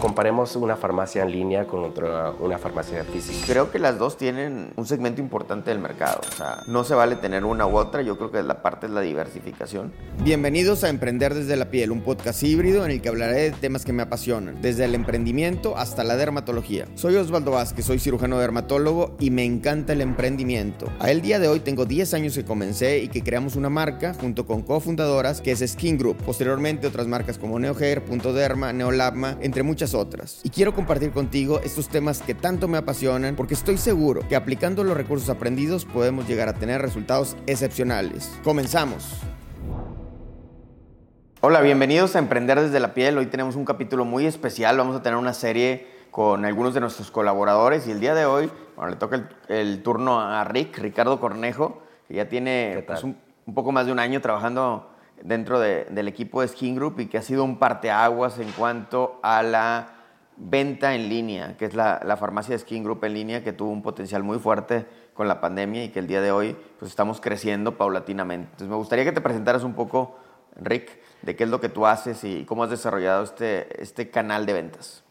comparemos una farmacia en línea con otra, una farmacia física. Creo que las dos tienen un segmento importante del mercado. O sea, no se vale tener una u otra. Yo creo que la parte es la diversificación. Bienvenidos a Emprender desde la piel, un podcast híbrido en el que hablaré de temas que me apasionan, desde el emprendimiento hasta la dermatología. Soy Osvaldo Vázquez, soy cirujano dermatólogo y me encanta el emprendimiento. A el día de hoy tengo 10 años que comencé y que creamos una marca junto con cofundadoras que es Skin Group. Posteriormente otras marcas como NeoHair, Punto Derma, Neolabma, entre muchas otras. Y quiero compartir contigo estos temas que tanto me apasionan porque estoy seguro que aplicando los recursos aprendidos podemos llegar a tener resultados excepcionales. Comenzamos. Hola, bienvenidos a Emprender desde la piel. Hoy tenemos un capítulo muy especial. Vamos a tener una serie con algunos de nuestros colaboradores y el día de hoy bueno, le toca el, turno a Rick, Ricardo Cornejo, que ya tiene pues, un, poco más de un año trabajando dentro del equipo de Skin Group y que ha sido un parteaguas en cuanto a la venta en línea, que es la, la, farmacia de Skin Group en línea, que tuvo un potencial muy fuerte con la pandemia y que el día de hoy pues, estamos creciendo paulatinamente. Entonces me gustaría que te presentaras un poco, Rick, de qué es lo que tú haces y cómo has desarrollado este, este canal de ventas.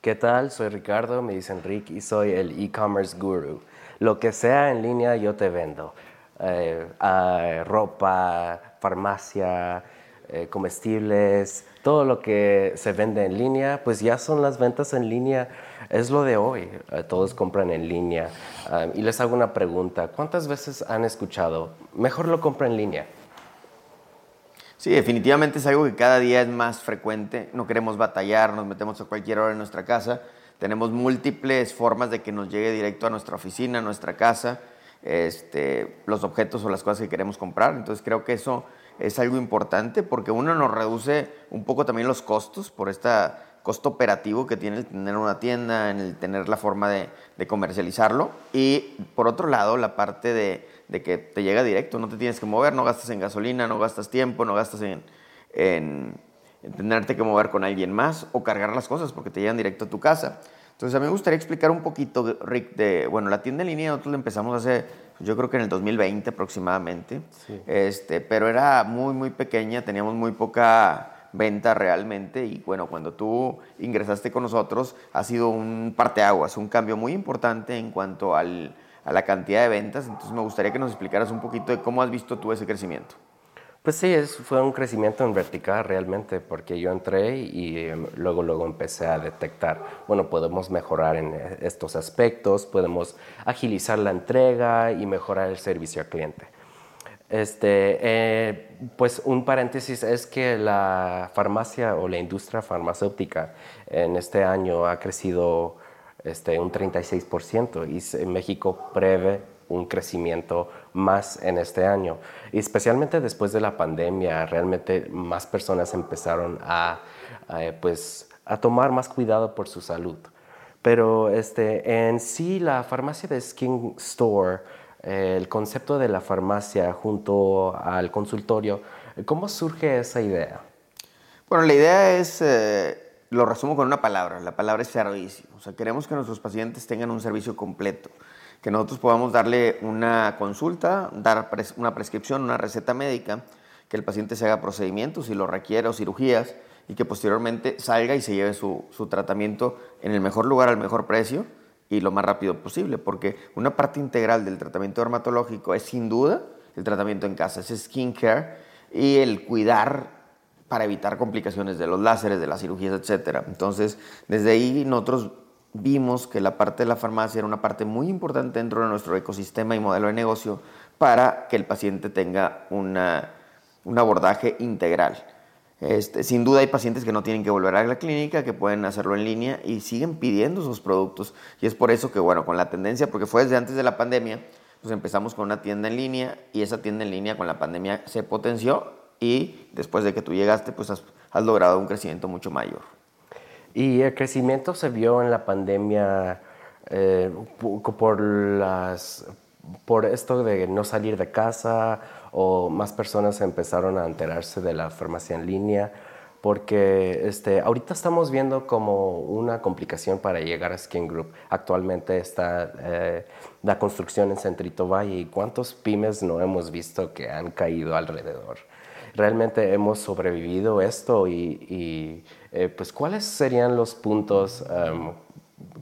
¿Qué tal? Soy Ricardo, me dicen Rick y soy el e-commerce guru. Lo que sea en línea yo te vendo. Eh, ropa, farmacia, eh, comestibles, todo lo que se vende en línea, pues ya son las ventas en línea, es lo de hoy, eh, todos compran en línea. y les hago una pregunta, ¿cuántas veces han escuchado, mejor lo compra en línea? Sí, definitivamente es algo que cada día es más frecuente. No queremos batallar, nos metemos a cualquier hora en nuestra casa. Tenemos múltiples formas de que nos llegue directo a nuestra oficina, a nuestra casa, este, los objetos o las cosas que queremos comprar. Entonces creo que eso es algo importante porque uno nos reduce un poco también los costos por este costo operativo que tiene el tener una tienda, en el tener la forma de, comercializarlo. Y por otro lado, la parte de de que te llega directo, no te tienes que mover, no gastas en gasolina, no gastas tiempo, no gastas en, en, tenerte que mover con alguien más o cargar las cosas porque te llegan directo a tu casa. Entonces a mí me gustaría explicar un poquito, Rick, de, bueno, la tienda en línea nosotros la empezamos hace, yo creo que en el 2020 aproximadamente, este, pero era muy, muy pequeña, teníamos muy poca venta realmente y bueno, cuando tú ingresaste con nosotros ha sido un parteaguas, un cambio muy importante en cuanto al, a la cantidad de ventas. Entonces me gustaría que nos explicaras un poquito de cómo has visto tú ese crecimiento. Pues sí, fue un crecimiento en vertical realmente, porque yo entré y em, luego, luego empecé a detectar, bueno, podemos mejorar en eh, estos aspectos, podemos agilizar la entrega y mejorar el servicio al cliente. Este, eh, pues un paréntesis es que la farmacia o la industria farmacéutica en este año ha crecido este, un 36% y México prevé un crecimiento más en este año. Y especialmente después de la pandemia, realmente más personas empezaron a, pues, a tomar más cuidado por su salud. Pero este, en sí, la farmacia de Skin Store, el concepto de la farmacia junto al consultorio, ¿cómo surge esa idea? Bueno, la idea es eh, lo resumo con una palabra, la palabra es servicio. O sea, queremos que nuestros pacientes tengan un servicio completo, que nosotros podamos darle una consulta, dar una prescripción, una receta médica, que el paciente se haga procedimientos si lo requiere o cirugías y que posteriormente salga y se lleve su, su tratamiento en el mejor lugar al mejor precio y lo más rápido posible, porque una parte integral del tratamiento dermatológico es sin duda el tratamiento en casa, es skincare y el cuidar para evitar complicaciones de los láseres, de las cirugías, etc. Entonces, desde ahí nosotros vimos que la parte de la farmacia era una parte muy importante dentro de nuestro ecosistema y modelo de negocio para que el paciente tenga una, un abordaje integral. Este, sin duda hay pacientes que no tienen que volver a la clínica, que pueden hacerlo en línea y siguen pidiendo sus productos. Y es por eso que, bueno, con la tendencia, porque fue desde antes de la pandemia, pues empezamos con una tienda en línea y esa tienda en línea con la pandemia se potenció y después de que tú llegaste, pues has, logrado un crecimiento mucho mayor. Y el crecimiento se vio en la pandemia eh, por, las, por esto de no salir de casa o más personas empezaron a enterarse de la farmacia en línea porque este, ahorita estamos viendo como una complicación para llegar a Skin Group. Actualmente está eh, la construcción en Centrito Valle y cuántos pymes no hemos visto que han caído alrededor. realmente hemos sobrevivido esto y, eh, pues cuáles serían los puntos um,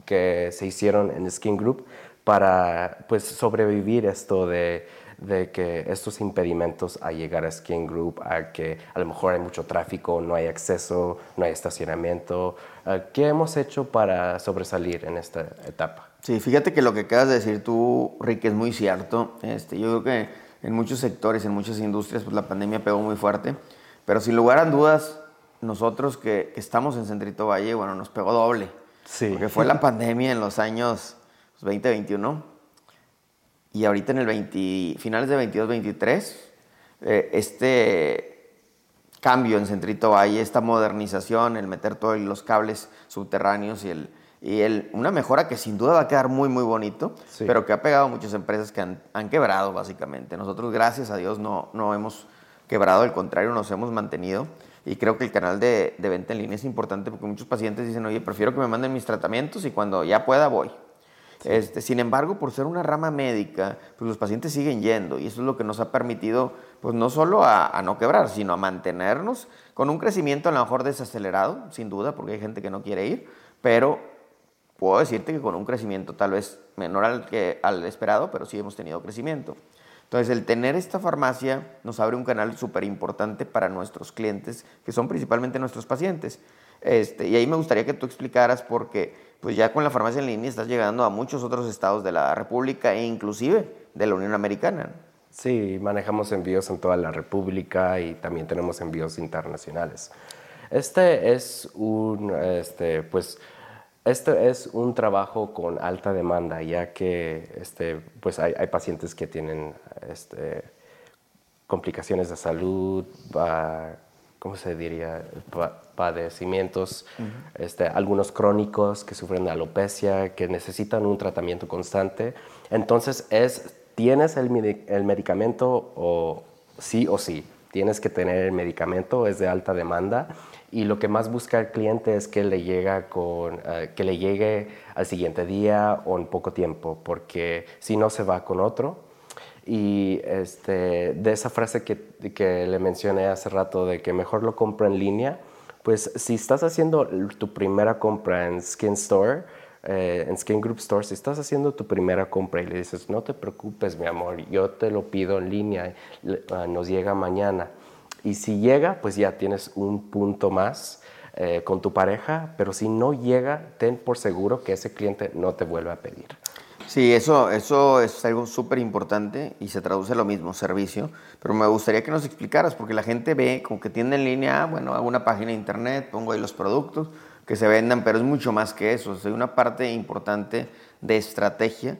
que se hicieron en Skin Group para pues sobrevivir esto de, de, que estos impedimentos a llegar a Skin Group, a que a lo mejor hay mucho tráfico, no hay acceso, no hay estacionamiento. Uh, ¿Qué hemos hecho para sobresalir en esta etapa? Sí, fíjate que lo que acabas de decir tú, Rick, es muy cierto. Este, yo creo que en muchos sectores, en muchas industrias, pues la pandemia pegó muy fuerte. Pero sin lugar a dudas, nosotros que, estamos en Centrito Valle, bueno, nos pegó doble. Sí. Porque fue la pandemia en los años 2021 pues, y ahorita en el 20, finales de 22, 23, eh, este cambio en Centrito Valle, esta modernización, el meter todos los cables subterráneos y el y una mejora que sin duda va a quedar muy, muy bonito, pero que ha pegado a muchas empresas que han, quebrado básicamente. Nosotros, gracias a Dios, no, no hemos quebrado, al contrario, nos hemos mantenido. Y creo que el canal de, de, venta en línea es importante porque muchos pacientes dicen, oye, prefiero que me manden mis tratamientos y cuando ya pueda voy. Este, sin embargo, por ser una rama médica, pues los pacientes siguen yendo y eso es lo que nos ha permitido, pues no solo a, a, no quebrar, sino a mantenernos con un crecimiento a lo mejor desacelerado, sin duda, porque hay gente que no quiere ir, pero puedo decirte que con un crecimiento tal vez menor al, que, al esperado, pero sí hemos tenido crecimiento. Entonces, el tener esta farmacia nos abre un canal súper importante para nuestros clientes, que son principalmente nuestros pacientes. Este, y ahí me gustaría que tú explicaras porque pues ya con la farmacia en línea estás llegando a muchos otros estados de la República e inclusive de la Unión Americana. Sí, manejamos envíos en toda la República y también tenemos envíos internacionales. Este es un, este, pues, este es un trabajo con alta demanda, ya que este, pues hay, pacientes que tienen este, complicaciones de salud, ¿cómo se diría? padecimientos, este, algunos crónicos que sufren de alopecia, que necesitan un tratamiento constante. Entonces, es, tienes el, el medicamento o sí o sí, tienes que tener el medicamento, es de alta demanda y lo que más busca el cliente es que le, llega con, eh, que le llegue al siguiente día o en poco tiempo, porque si no se va con otro. Y este, de esa frase que, que le mencioné hace rato de que mejor lo compra en línea, pues si estás haciendo tu primera compra en Skin Store, eh, en Skin Group Store, si estás haciendo tu primera compra y le dices, no te preocupes, mi amor, yo te lo pido en línea, ah, nos llega mañana y si llega, pues ya tienes un punto más eh, con tu pareja, pero si no llega, ten por seguro que ese cliente no te vuelve a pedir. Sí, eso, eso es algo súper importante y se traduce lo mismo, servicio. Pero me gustaría que nos explicaras, porque la gente ve como que tiene en línea, ah, bueno, hago una página de internet, pongo ahí los productos que se vendan, pero es mucho más que eso. hay una parte importante de estrategia,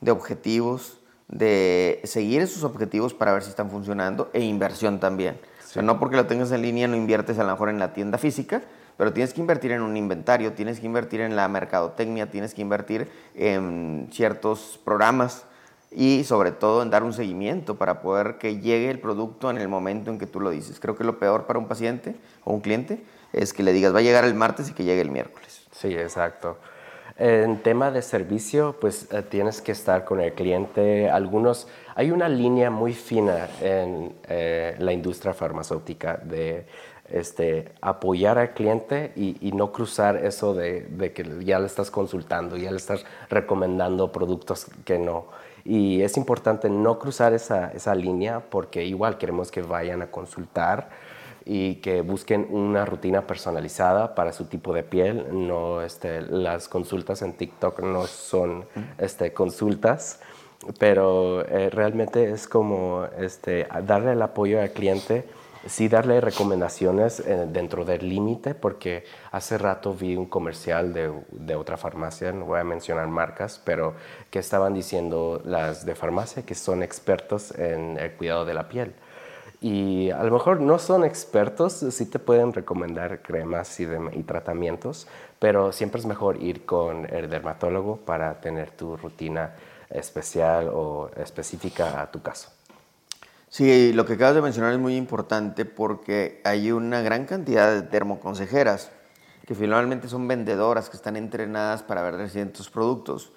de objetivos, de seguir esos objetivos para ver si están funcionando e inversión también no porque lo tengas en línea no inviertes a lo mejor en la tienda física, pero tienes que invertir en un inventario, tienes que invertir en la mercadotecnia, tienes que invertir en ciertos programas y sobre todo en dar un seguimiento para poder que llegue el producto en el momento en que tú lo dices. Creo que lo peor para un paciente o un cliente es que le digas va a llegar el martes y que llegue el miércoles. Sí, exacto. En tema de servicio, pues eh, tienes que estar con el cliente. Algunos, hay una línea muy fina en eh, la industria farmacéutica de este, apoyar al cliente y, no cruzar eso de, que ya le estás consultando, ya le estás recomendando productos que no. Y es importante no cruzar esa, esa línea porque igual queremos que vayan a consultar y que busquen una rutina personalizada para su tipo de piel. No, este, las consultas en TikTok no son este, consultas, pero eh, realmente es como este, darle el apoyo al cliente, sí darle recomendaciones eh, dentro del límite, porque hace rato vi un comercial de, de, otra farmacia, no voy a mencionar marcas, pero que estaban diciendo las de farmacia que son expertos en el cuidado de la piel y a lo mejor no son expertos, sí te pueden recomendar cremas y, tratamientos, pero siempre es mejor ir con el dermatólogo para tener tu rutina especial o específica a tu caso. Sí, lo que acabas de mencionar es muy importante porque hay una gran cantidad de termoconsejeras que finalmente son vendedoras que están entrenadas para vender ciertos productos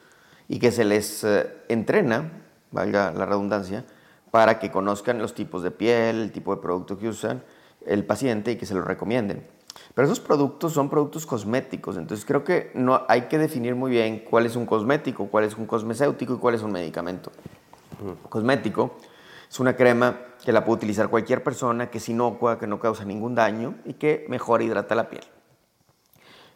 y que se les eh, entrena, valga la redundancia, para que conozcan los tipos de piel, el tipo de producto que usan el paciente y que se lo recomienden. Pero esos productos son productos cosméticos, entonces creo que no hay que definir muy bien cuál es un cosmético, cuál es un cosmecéutico y cuál es un medicamento. Cosmético es una crema que la puede utilizar cualquier persona, que es inocua, que no causa ningún daño y que mejor hidrata la piel.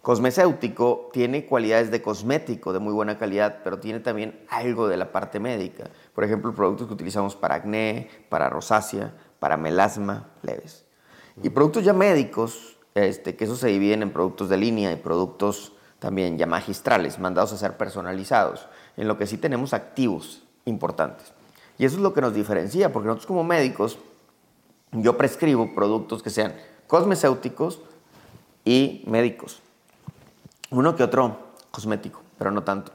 Cosmecéutico tiene cualidades de cosmético de muy buena calidad, pero tiene también algo de la parte médica. Por ejemplo, productos que utilizamos para acné, para rosácea, para melasma leves. Y productos ya médicos, este, que eso se dividen en productos de línea y productos también ya magistrales, mandados a ser personalizados, en lo que sí tenemos activos importantes. Y eso es lo que nos diferencia, porque nosotros como médicos, yo prescribo productos que sean cosmecéuticos y médicos uno que otro cosmético, pero no tanto.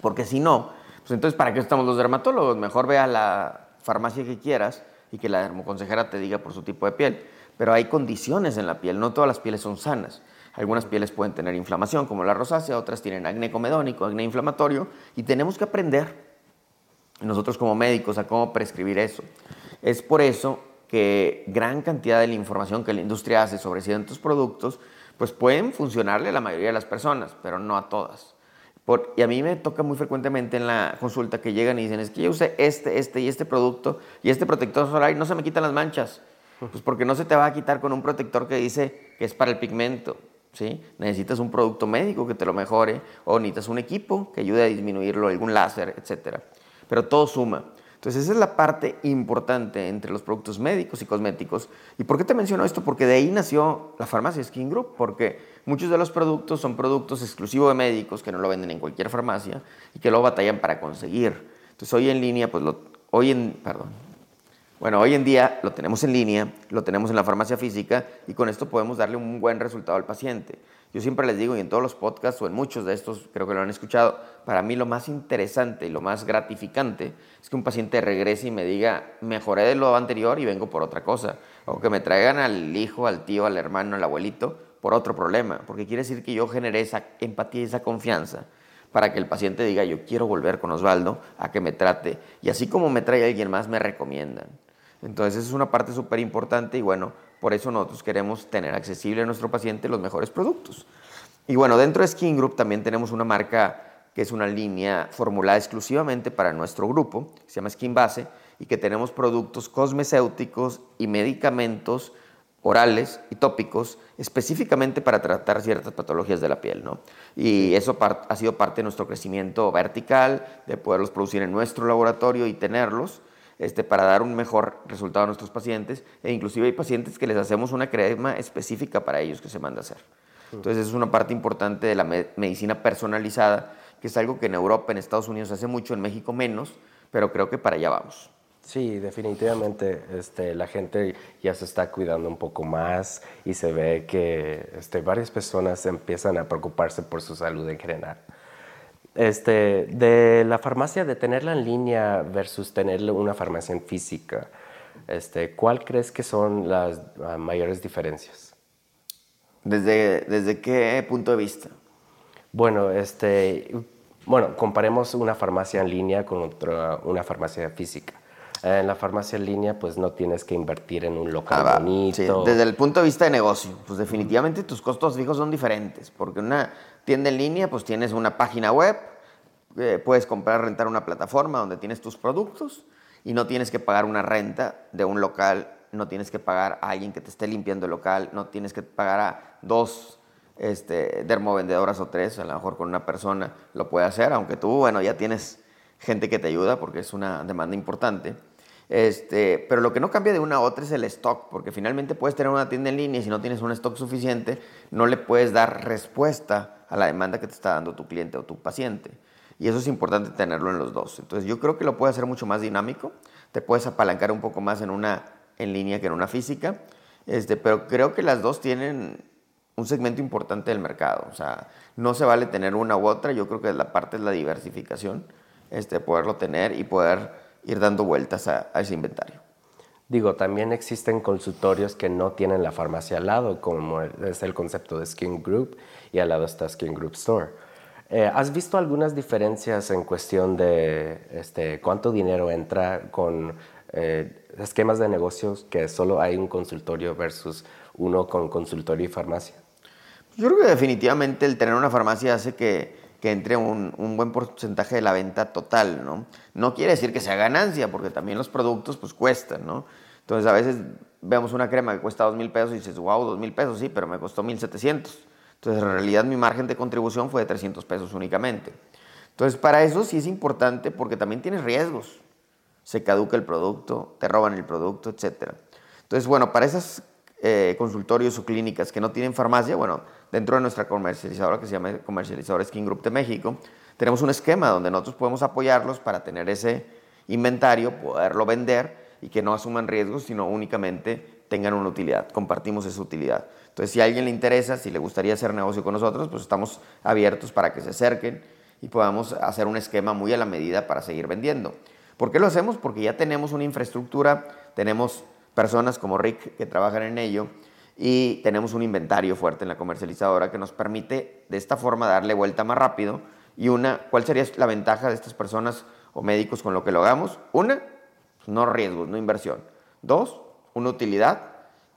Porque si no, pues entonces, ¿para qué estamos los dermatólogos? Mejor ve a la farmacia que quieras y que la dermoconsejera te diga por su tipo de piel. Pero hay condiciones en la piel, no todas las pieles son sanas. Algunas pieles pueden tener inflamación, como la rosácea, otras tienen acné comedónico, acné inflamatorio, y tenemos que aprender, nosotros como médicos, a cómo prescribir eso. Es por eso que gran cantidad de la información que la industria hace sobre ciertos productos pues pueden funcionarle a la mayoría de las personas, pero no a todas. y a mí me toca muy frecuentemente en la consulta que llegan y dicen, es que yo usé este, este y este producto y este protector solar y no se me quitan las manchas. Pues porque no se te va a quitar con un protector que dice que es para el pigmento. ¿sí? Necesitas un producto médico que te lo mejore o necesitas un equipo que ayude a disminuirlo, algún láser, etc. Pero todo suma. Entonces esa es la parte importante entre los productos médicos y cosméticos. ¿Y por qué te menciono esto? Porque de ahí nació la farmacia Skin Group, porque muchos de los productos son productos exclusivos de médicos que no lo venden en cualquier farmacia y que luego batallan para conseguir. Entonces hoy en línea, pues lo, hoy en, perdón, bueno, hoy en día lo tenemos en línea, lo tenemos en la farmacia física y con esto podemos darle un buen resultado al paciente. Yo siempre les digo, y en todos los podcasts o en muchos de estos creo que lo han escuchado, para mí lo más interesante y lo más gratificante es que un paciente regrese y me diga, mejoré de lo anterior y vengo por otra cosa. O que me traigan al hijo, al tío, al hermano, al abuelito por otro problema. Porque quiere decir que yo generé esa empatía y esa confianza para que el paciente diga, yo quiero volver con Osvaldo a que me trate. Y así como me trae alguien más, me recomiendan. Entonces es una parte súper importante y bueno, por eso nosotros queremos tener accesible a nuestro paciente los mejores productos. Y bueno, dentro de Skin Group también tenemos una marca que es una línea formulada exclusivamente para nuestro grupo, se llama Skin Base, y que tenemos productos cosmecéuticos y medicamentos orales y tópicos específicamente para tratar ciertas patologías de la piel. ¿no? Y eso ha sido parte de nuestro crecimiento vertical, de poderlos producir en nuestro laboratorio y tenerlos este, para dar un mejor resultado a nuestros pacientes. E inclusive hay pacientes que les hacemos una crema específica para ellos que se manda a hacer. Entonces es una parte importante de la medicina personalizada, que es algo que en Europa, en Estados Unidos hace mucho, en México menos, pero creo que para allá vamos. Sí, definitivamente este, la gente ya se está cuidando un poco más y se ve que este, varias personas empiezan a preocuparse por su salud en general. Este, de la farmacia, de tenerla en línea versus tener una farmacia en física, este, ¿cuál crees que son las ah, mayores diferencias? ¿Desde, ¿Desde qué punto de vista? Bueno, este, bueno, comparemos una farmacia en línea con otra, una farmacia física. En la farmacia en línea, pues no tienes que invertir en un local ah, bonito. Desde el punto de vista de negocio, pues definitivamente tus costos fijos son diferentes, porque una tienda en línea, pues tienes una página web, eh, puedes comprar, rentar una plataforma donde tienes tus productos y no tienes que pagar una renta de un local, no tienes que pagar a alguien que te esté limpiando el local, no tienes que pagar a dos este, dermovendedoras o tres, a lo mejor con una persona lo puede hacer, aunque tú, bueno, ya tienes gente que te ayuda porque es una demanda importante. Este, pero lo que no cambia de una a otra es el stock, porque finalmente puedes tener una tienda en línea y si no tienes un stock suficiente, no le puedes dar respuesta a la demanda que te está dando tu cliente o tu paciente. Y eso es importante tenerlo en los dos. Entonces yo creo que lo puedes hacer mucho más dinámico, te puedes apalancar un poco más en una en línea que en una física, este, pero creo que las dos tienen un segmento importante del mercado. O sea, no se vale tener una u otra, yo creo que la parte es la diversificación, este, poderlo tener y poder ir dando vueltas a, ese inventario. Digo, también existen consultorios que no tienen la farmacia al lado, como es el concepto de Skin Group, y al lado está Skin Group Store. Eh, ¿Has visto algunas diferencias en cuestión de este, cuánto dinero entra con eh, esquemas de negocios que solo hay un consultorio versus uno con consultorio y farmacia? Yo creo que definitivamente el tener una farmacia hace que, que entre un, un, buen porcentaje de la venta total, ¿no? No quiere decir que sea ganancia, porque también los productos pues cuestan, ¿no? Entonces a veces vemos una crema que cuesta dos mil pesos y dices, wow, dos mil pesos, sí, pero me costó mil setecientos. Entonces en realidad mi margen de contribución fue de 300 pesos únicamente. Entonces para eso sí es importante porque también tienes riesgos. Se caduca el producto, te roban el producto, etc. Entonces, bueno, para esos eh, consultorios o clínicas que no tienen farmacia, bueno, dentro de nuestra comercializadora que se llama Comercializadora Skin Group de México, tenemos un esquema donde nosotros podemos apoyarlos para tener ese inventario, poderlo vender y que no asuman riesgos, sino únicamente tengan una utilidad. Compartimos esa utilidad. Entonces, si a alguien le interesa, si le gustaría hacer negocio con nosotros, pues estamos abiertos para que se acerquen y podamos hacer un esquema muy a la medida para seguir vendiendo. ¿Por qué lo hacemos? Porque ya tenemos una infraestructura, tenemos personas como Rick que trabajan en ello y tenemos un inventario fuerte en la comercializadora que nos permite de esta forma darle vuelta más rápido. Y una, ¿cuál sería la ventaja de estas personas o médicos con lo que lo hagamos? Una, no riesgos, no inversión. Dos, una utilidad.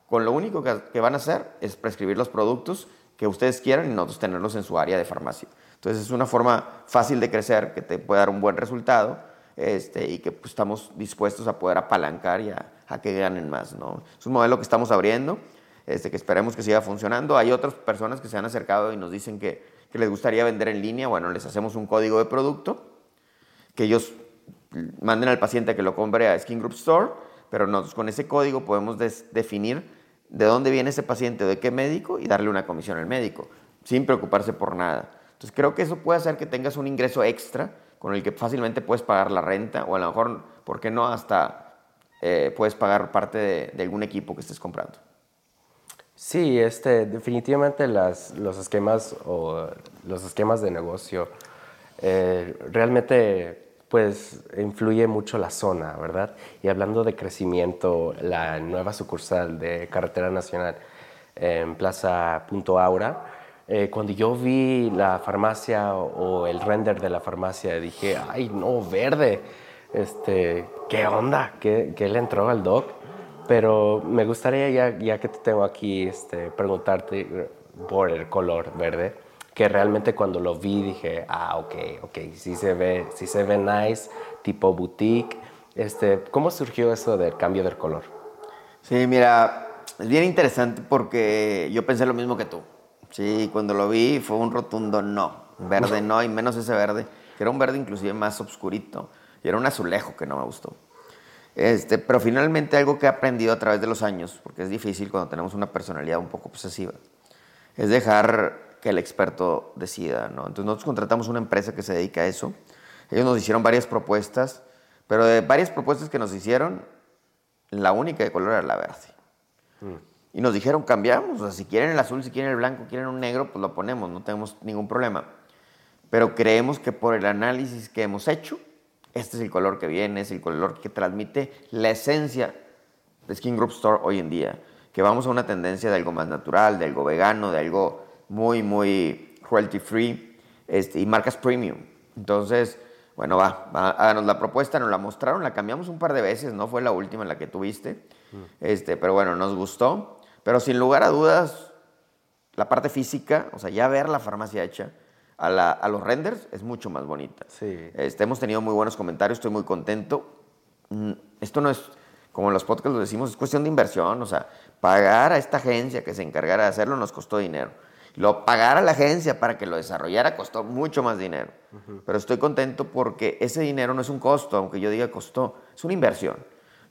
Con lo único que, van a hacer es prescribir los productos que ustedes quieran y nosotros tenerlos en su área de farmacia. Entonces es una forma fácil de crecer que te puede dar un buen resultado este, y que pues, estamos dispuestos a poder apalancar y a, que ganen más. ¿no? Es un modelo que estamos abriendo, este, que esperemos que siga funcionando. Hay otras personas que se han acercado y nos dicen que, les gustaría vender en línea. Bueno, les hacemos un código de producto que ellos manden al paciente que lo compre a Skin Group Store, pero nosotros con ese código podemos definir de dónde viene ese paciente, de qué médico y darle una comisión al médico, sin preocuparse por nada. Entonces creo que eso puede hacer que tengas un ingreso extra con el que fácilmente puedes pagar la renta o a lo mejor, ¿por qué no? Hasta eh, puedes pagar parte de, algún equipo que estés comprando. Sí, este, definitivamente las, los esquemas o los esquemas de negocio eh, realmente pues influye mucho la zona, ¿verdad? Y hablando de crecimiento, la nueva sucursal de Carretera Nacional en Plaza Punto Aura, eh, cuando yo vi la farmacia o el render de la farmacia, dije, ay, no, verde, este, ¿qué onda? ¿Qué, qué le entró al doc? Pero me gustaría, ya, ya que te tengo aquí, este, preguntarte por el color verde que realmente cuando lo vi dije, ah, ok, ok, sí se ve, sí se ve nice, tipo boutique. Este, ¿Cómo surgió eso del cambio del color? Sí, mira, es bien interesante porque yo pensé lo mismo que tú. Sí, cuando lo vi fue un rotundo no. Verde no, y menos ese verde, que era un verde inclusive más oscurito. Y era un azulejo que no me gustó. Este, pero finalmente algo que he aprendido a través de los años, porque es difícil cuando tenemos una personalidad un poco obsesiva, es dejar que el experto decida. ¿no? Entonces nosotros contratamos una empresa que se dedica a eso. Ellos nos hicieron varias propuestas, pero de varias propuestas que nos hicieron, la única de color era la verde. Mm. Y nos dijeron, cambiamos, o sea, si quieren el azul, si quieren el blanco, quieren un negro, pues lo ponemos, no tenemos ningún problema. Pero creemos que por el análisis que hemos hecho, este es el color que viene, es el color que transmite la esencia de Skin Group Store hoy en día. Que vamos a una tendencia de algo más natural, de algo vegano, de algo muy, muy royalty free este, y marcas premium. Entonces, bueno, va, va, háganos la propuesta, nos la mostraron, la cambiamos un par de veces, no fue la última en la que tuviste, este, pero bueno, nos gustó. Pero sin lugar a dudas, la parte física, o sea, ya ver la farmacia hecha, a, la, a, los renders es mucho más bonita. Sí. Este, hemos tenido muy buenos comentarios, estoy muy contento. Mm, esto no es, como en los podcasts lo decimos, es cuestión de inversión. O sea, pagar a esta agencia que se encargara de hacerlo nos costó dinero. Lo pagar a la agencia para que lo desarrollara costó mucho más dinero. Pero estoy contento porque ese dinero no es un costo, aunque yo diga costó, es una inversión.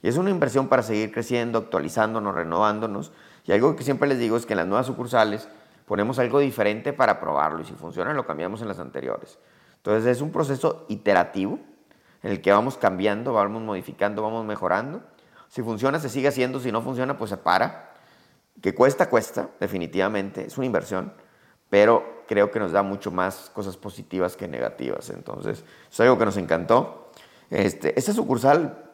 Y es una inversión para seguir creciendo, actualizándonos, renovándonos. Y algo que siempre les digo es que en las nuevas sucursales ponemos algo diferente para probarlo y si funciona lo cambiamos en las anteriores. Entonces es un proceso iterativo en el que vamos cambiando, vamos modificando, vamos mejorando. Si funciona, se sigue haciendo, si no funciona, pues se para que cuesta, cuesta, definitivamente, es una inversión, pero creo que nos da mucho más cosas positivas que negativas. Entonces, es algo que nos encantó. Este, esta sucursal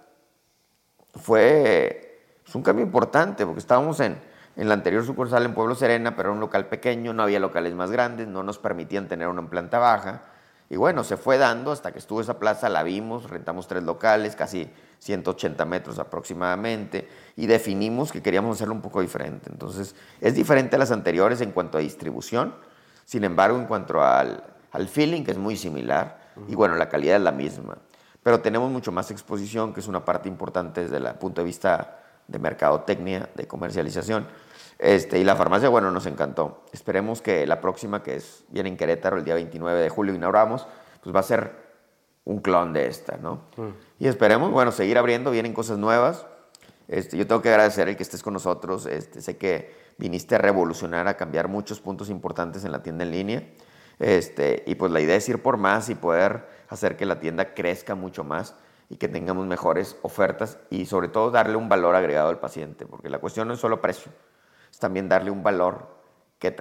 fue un cambio importante, porque estábamos en, en la anterior sucursal en Pueblo Serena, pero era un local pequeño, no había locales más grandes, no nos permitían tener una en planta baja. Y bueno, se fue dando hasta que estuvo esa plaza, la vimos, rentamos tres locales, casi 180 metros aproximadamente, y definimos que queríamos hacerlo un poco diferente. Entonces, es diferente a las anteriores en cuanto a distribución, sin embargo, en cuanto al, al feeling, que es muy similar, y bueno, la calidad es la misma. Pero tenemos mucho más exposición, que es una parte importante desde el punto de vista de mercadotecnia, de comercialización. Este, y la farmacia, bueno, nos encantó. Esperemos que la próxima, que es viene en Querétaro el día 29 de julio, inauguramos, pues va a ser un clon de esta, ¿no? Y esperemos, bueno, seguir abriendo, vienen cosas nuevas. Este, yo tengo que agradecer el que estés con nosotros. Este, sé que viniste a revolucionar, a cambiar muchos puntos importantes en la tienda en línea. Este, y pues la idea es ir por más y poder hacer que la tienda crezca mucho más y que tengamos mejores ofertas y sobre todo darle un valor agregado al paciente, porque la cuestión no es solo precio, es también darle un valor que,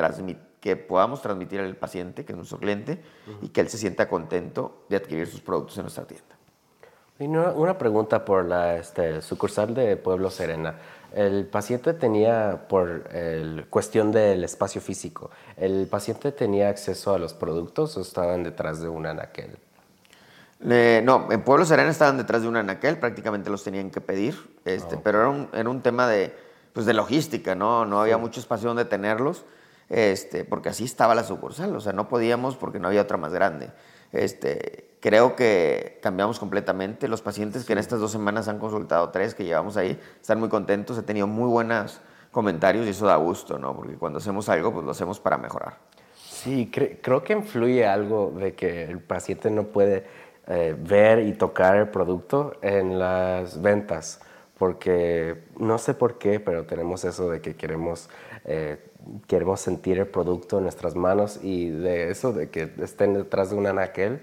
que podamos transmitir al paciente, que es nuestro cliente, y que él se sienta contento de adquirir sus productos en nuestra tienda. Y una, pregunta por la este, sucursal de Pueblo Serena. El paciente tenía, por cuestión del espacio físico, ¿el paciente tenía acceso a los productos o estaban detrás de un anaquel? No, en Pueblo Serena estaban detrás de un anaquel, prácticamente los tenían que pedir, este, ah, pero era un, era un tema de, pues de logística, ¿no? No había mucho espacio donde tenerlos, este, porque así estaba la sucursal, o sea, no podíamos porque no había otra más grande. Este, creo que cambiamos completamente. Los pacientes que en estas dos semanas han consultado, tres que llevamos ahí, están muy contentos, he tenido muy buenos comentarios y eso da gusto, ¿no? Porque cuando hacemos algo, pues lo hacemos para mejorar. Sí, creo que influye algo de que el paciente no puede eh, ver y tocar el producto en las ventas porque no sé por qué, pero tenemos eso de que queremos, eh, queremos sentir el producto en nuestras manos y de eso, de que estén detrás de un anaquel,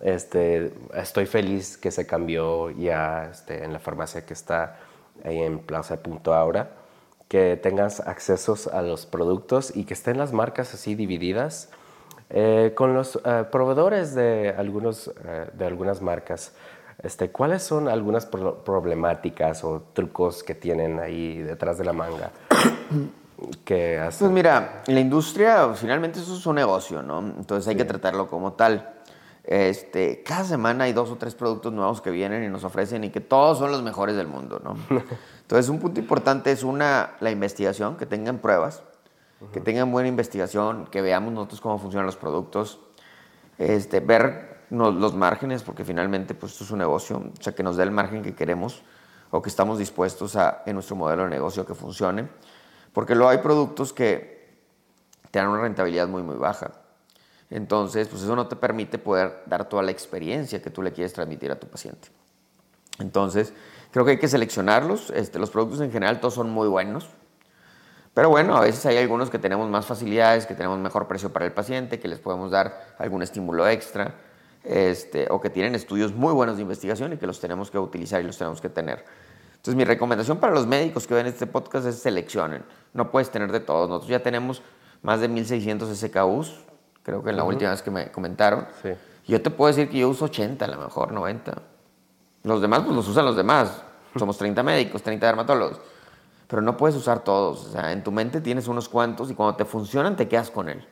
este, estoy feliz que se cambió ya este, en la farmacia que está ahí en Plaza Punto Aura, que tengas accesos a los productos y que estén las marcas así divididas. Eh, con los eh, proveedores de, algunos, de algunas marcas, este, ¿Cuáles son algunas problemáticas o trucos que tienen ahí detrás de la manga? que Pues mira, la industria finalmente eso es un negocio, ¿no? Entonces hay que tratarlo como tal. Este, cada semana hay dos o tres productos nuevos que vienen y nos ofrecen y que todos son los mejores del mundo, ¿no? Entonces un punto importante es una, la investigación, que tengan pruebas, que tengan buena investigación, que veamos nosotros cómo funcionan los productos, este, ver los márgenes, porque finalmente pues, esto es un negocio, o sea, que nos dé el margen que queremos o que estamos dispuestos a, en nuestro modelo de negocio que funcione, porque luego hay productos que te dan una rentabilidad muy, muy baja. Entonces, pues eso no te permite poder dar toda la experiencia que tú le quieres transmitir a tu paciente. Entonces, creo que hay que seleccionarlos. Este, los productos en general todos son muy buenos. Pero bueno, a veces hay algunos que tenemos más facilidades, que tenemos mejor precio para el paciente, que les podemos dar algún estímulo extra este, o que tienen estudios muy buenos de investigación y que los tenemos que utilizar y los tenemos que tener. Entonces mi recomendación para los médicos que ven este podcast es seleccionen. No puedes tener de todos. Nosotros ya tenemos más de 1600 SKUs, creo que en la última vez que me comentaron. Sí. Yo te puedo decir que yo uso 80, a lo mejor 90. Los demás pues los usan los demás. Somos 30 médicos, 30 dermatólogos. Pero no puedes usar todos. O sea, en tu mente tienes unos cuantos y cuando te funcionan te quedas con él.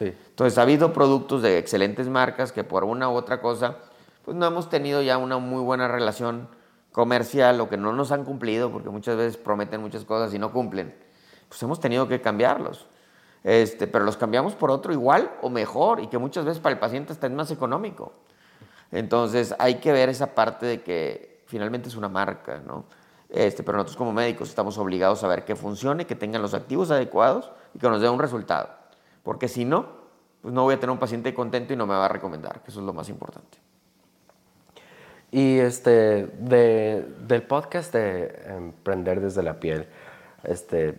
Entonces ha habido productos de excelentes marcas que por una u otra cosa, pues no hemos tenido ya una muy buena relación comercial o que no nos han cumplido, porque muchas veces prometen muchas cosas y no cumplen. Pues hemos tenido que cambiarlos. Este, pero los cambiamos por otro igual o mejor y que muchas veces para el paciente está es más económico. Entonces hay que ver esa parte de que finalmente es una marca, ¿no? Este, pero nosotros como médicos estamos obligados a ver que funcione, que tengan los activos adecuados y que nos dé un resultado. Porque si no, pues no voy a tener un paciente contento y no me va a recomendar, que eso es lo más importante. Y este, del podcast de Emprender desde la piel, este,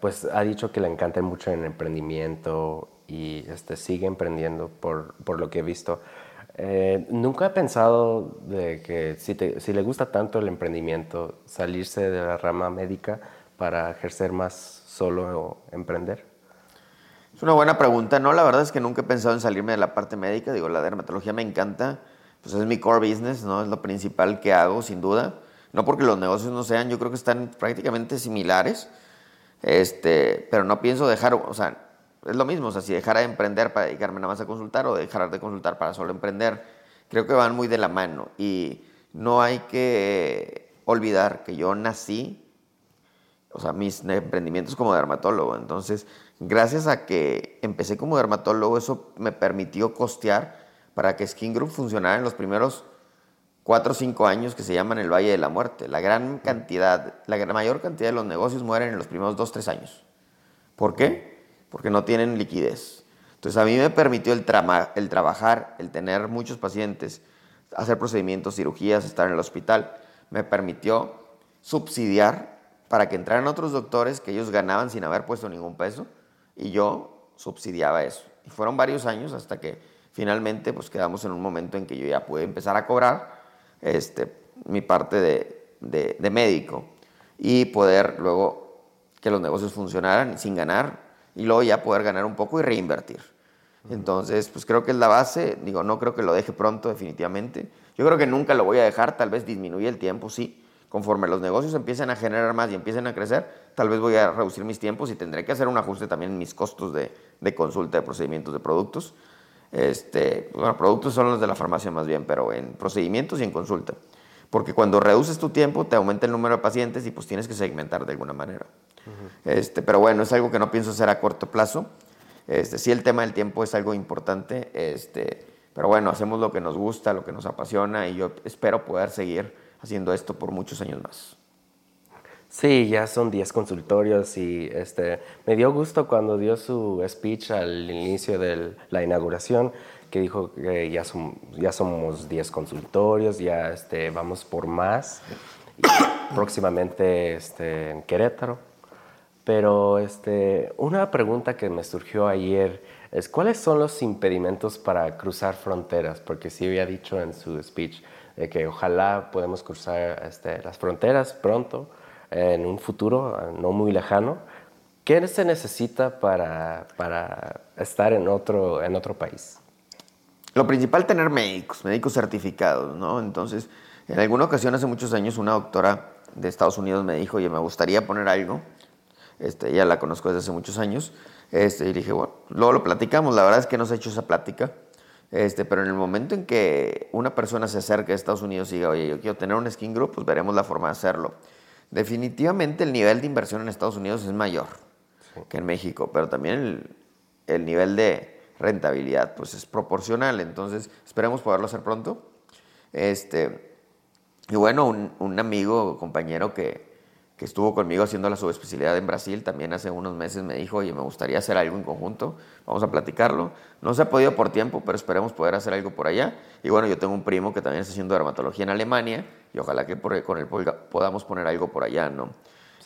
pues ha dicho que le encanta mucho el emprendimiento y este, sigue emprendiendo por lo que he visto. Eh, nunca he pensado de que si, le gusta tanto el emprendimiento, salirse de la rama médica para ejercer más solo o emprender. Es una buena pregunta. No, la verdad es que nunca he pensado en salirme de la parte médica. Digo, la dermatología me encanta. Pues es mi core business, ¿no? Es lo principal que hago, sin duda. No porque los negocios no sean, yo creo que están prácticamente similares. Este, pero no pienso dejar, o sea, es lo mismo, o sea, si dejara de emprender para dedicarme nada más a consultar o dejar de consultar para solo emprender, creo que van muy de la mano y no hay que olvidar que yo nací, o sea, mis emprendimientos como dermatólogo, entonces, gracias a que empecé como dermatólogo, eso me permitió costear para que Skin Group funcionara en los primeros cuatro o cinco años que se llaman el Valle de la Muerte. La gran cantidad, la mayor cantidad de los negocios mueren en los primeros dos, tres años. ¿Por qué? Porque no tienen liquidez. Entonces a mí me permitió el, trabajar, el tener muchos pacientes, hacer procedimientos, cirugías, estar en el hospital, me permitió subsidiar para que entraran otros doctores que ellos ganaban sin haber puesto ningún peso y yo subsidiaba eso. Y fueron varios años hasta que finalmente pues quedamos en un momento en que yo ya pude empezar a cobrar este, mi parte de, de, médico y poder luego que los negocios funcionaran sin ganar y luego ya poder ganar un poco y reinvertir. Entonces, pues creo que es la base, digo, no creo que lo deje pronto definitivamente. Yo creo que nunca lo voy a dejar, tal vez disminuye el tiempo, sí. Conforme los negocios empiecen a generar más y empiecen a crecer, tal vez voy a reducir mis tiempos y tendré que hacer un ajuste también en mis costos de, de consulta de procedimientos de productos. Este, bueno, productos son los de la farmacia más bien, pero en procedimientos y en consulta. Porque cuando reduces tu tiempo, te aumenta el número de pacientes y pues tienes que segmentar de alguna manera. Este, pero bueno, es algo que no pienso hacer a corto plazo. Este, sí, el tema del tiempo es algo importante, este, pero bueno, hacemos lo que nos gusta, lo que nos apasiona y yo espero poder seguir haciendo esto por muchos años más. Sí, ya son 10 consultorios y este, me dio gusto cuando dio su speech al inicio de la inauguración, que dijo que ya, ya somos 10 consultorios, ya este, vamos por más, próximamente este, en Querétaro. Pero este, una pregunta que me surgió ayer es, ¿cuáles son los impedimentos para cruzar fronteras? Porque sí había dicho en su speech que ojalá podemos cruzar este, las fronteras pronto, en un futuro no muy lejano, ¿qué se necesita para, para estar en otro, en otro país? Lo principal, tener médicos, médicos certificados, ¿no? Entonces, en alguna ocasión, hace muchos años, una doctora de Estados Unidos me dijo, oye, me gustaría poner algo, este, ya la conozco desde hace muchos años, este, y dije, bueno, luego lo platicamos, la verdad es que no se ha hecho esa plática, este, pero en el momento en que una persona se acerque a Estados Unidos y diga, oye, yo quiero tener un skin group, pues veremos la forma de hacerlo. Definitivamente el nivel de inversión en Estados Unidos es mayor que en México, pero también el, nivel de rentabilidad pues es proporcional, entonces esperemos poderlo hacer pronto. Este, y bueno, un, un amigo, compañero que, que estuvo conmigo haciendo la subespecialidad en Brasil, también hace unos meses me dijo, oye, me gustaría hacer algo en conjunto, vamos a platicarlo. No se ha podido por tiempo, pero esperemos poder hacer algo por allá. Y bueno, yo tengo un primo que también está haciendo dermatología en Alemania y ojalá que por, con él podamos poner algo por allá, ¿no?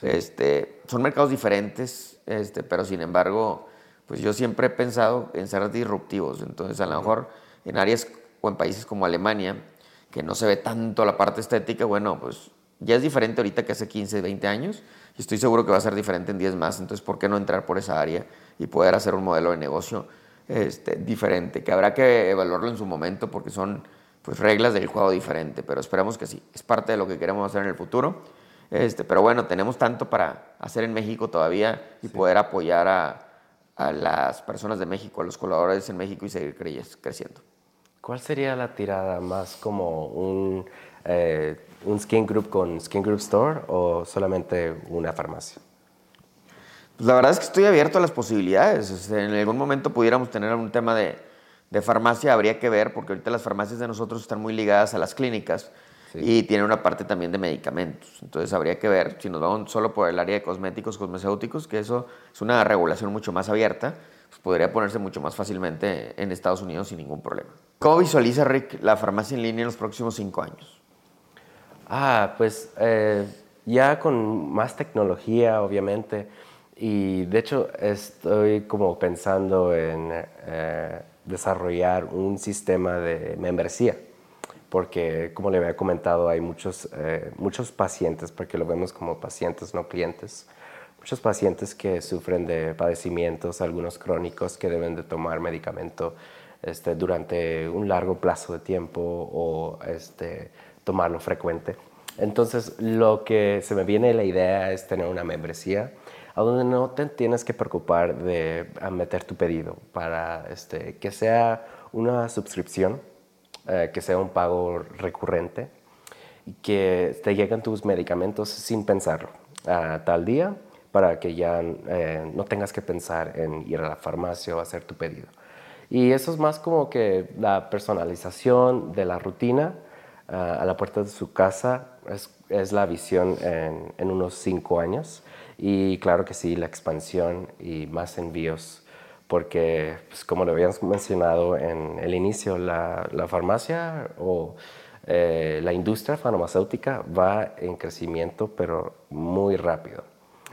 Este, son mercados diferentes, este, pero sin embargo, pues yo siempre he pensado en ser disruptivos. Entonces, a lo mejor en áreas o en países como Alemania, que no se ve tanto la parte estética, bueno, pues ya es diferente ahorita que hace 15, 20 años y estoy seguro que va a ser diferente en 10 más. Entonces, ¿por qué no entrar por esa área y poder hacer un modelo de negocio este, diferente? Que habrá que evaluarlo en su momento porque son pues, reglas del juego diferente, pero esperamos que sí. Es parte de lo que queremos hacer en el futuro. Este, pero bueno, tenemos tanto para hacer en México todavía y poder apoyar a, a, las personas de México, a los colaboradores en México y seguir creciendo. ¿Cuál sería la tirada más como un... Eh, un Skin Group con Skin Group Store o solamente una farmacia? Pues la verdad es que estoy abierto a las posibilidades. En algún momento pudiéramos tener un tema de, de, farmacia, habría que ver, porque ahorita las farmacias de nosotros están muy ligadas a las clínicas y tienen una parte también de medicamentos. Entonces habría que ver si nos vamos solo por el área de cosméticos, cosmecéuticos, que eso es una regulación mucho más abierta, pues podría ponerse mucho más fácilmente en Estados Unidos sin ningún problema. ¿Cómo visualiza Rick la farmacia en línea en los próximos cinco años? Ah, pues eh, ya con más tecnología, obviamente. Y de hecho estoy como pensando en eh, desarrollar un sistema de membresía, porque como le había comentado, hay muchos, eh, muchos pacientes, porque lo vemos como pacientes, no clientes, muchos pacientes que sufren de padecimientos, algunos crónicos, que deben de tomar medicamento este, durante un largo plazo de tiempo o este, tomarlo frecuente. Entonces, lo que se me viene la idea es tener una membresía a donde no te tienes que preocupar de meter tu pedido para este, que sea una suscripción, eh, que sea un pago recurrente y que te lleguen tus medicamentos sin pensarlo a tal día para que ya eh, no tengas que pensar en ir a la farmacia o hacer tu pedido. Y eso es más como que la personalización de la rutina a la puerta de su casa es, es la visión en, en, unos cinco años. Y claro que sí, la expansión y más envíos, porque pues, como lo habíamos mencionado en el inicio, la, la farmacia o eh, la industria farmacéutica va en crecimiento, pero muy rápido.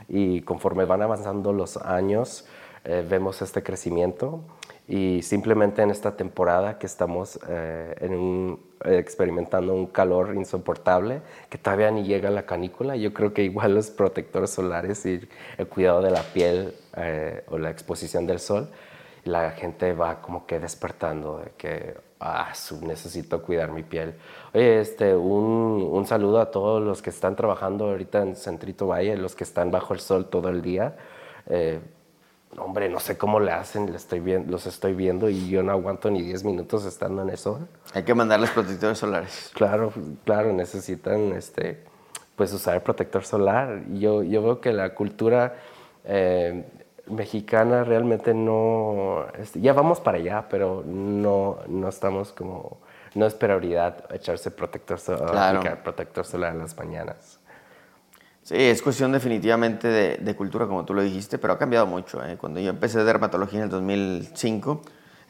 Y conforme van avanzando los años, eh, vemos este crecimiento y simplemente en esta temporada que estamos eh, en un, experimentando un calor insoportable, que todavía ni llega la canícula, yo creo que igual los protectores solares y el cuidado de la piel eh, o la exposición del sol, la gente va como que despertando de que ah, necesito cuidar mi piel. Oye, este, un, un, saludo a todos los que están trabajando ahorita en Centrito Valle, los que están bajo el sol todo el día. Eh, hombre, no sé cómo le hacen, estoy los estoy viendo y yo no aguanto ni 10 minutos estando en eso. Hay que mandarles protectores solares. Claro, claro, necesitan este, pues usar protector solar. Yo, yo veo que la cultura eh, mexicana realmente no, este, ya vamos para allá, pero no, no estamos como, no es prioridad echarse protector, protector solar en las mañanas. Sí, es cuestión definitivamente de, cultura, como tú lo dijiste, pero ha cambiado mucho. ¿eh? Cuando yo empecé dermatología en el 2005,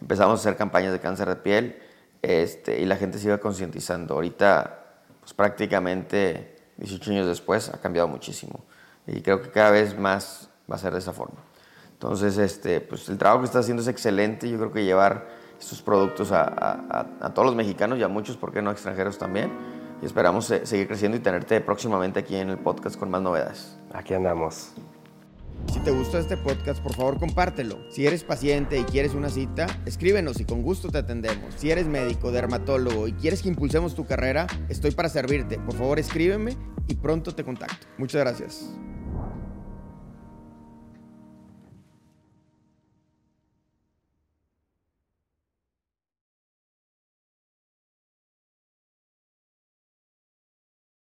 empezamos a hacer campañas de cáncer de piel este, y la gente se iba concientizando. Ahorita, pues prácticamente 18 años después, ha cambiado muchísimo. Y creo que cada vez más va a ser de esa forma. Entonces, este, pues el trabajo que está haciendo es excelente. Yo creo que llevar estos productos a, a, a todos los mexicanos y a muchos, ¿por qué no extranjeros también? Y esperamos seguir creciendo y tenerte próximamente aquí en el podcast con más novedades. Aquí andamos. Si te gustó este podcast, por favor compártelo. Si eres paciente y quieres una cita, escríbenos y con gusto te atendemos. Si eres médico, dermatólogo y quieres que impulsemos tu carrera, estoy para servirte. Por favor escríbeme y pronto te contacto. Muchas gracias.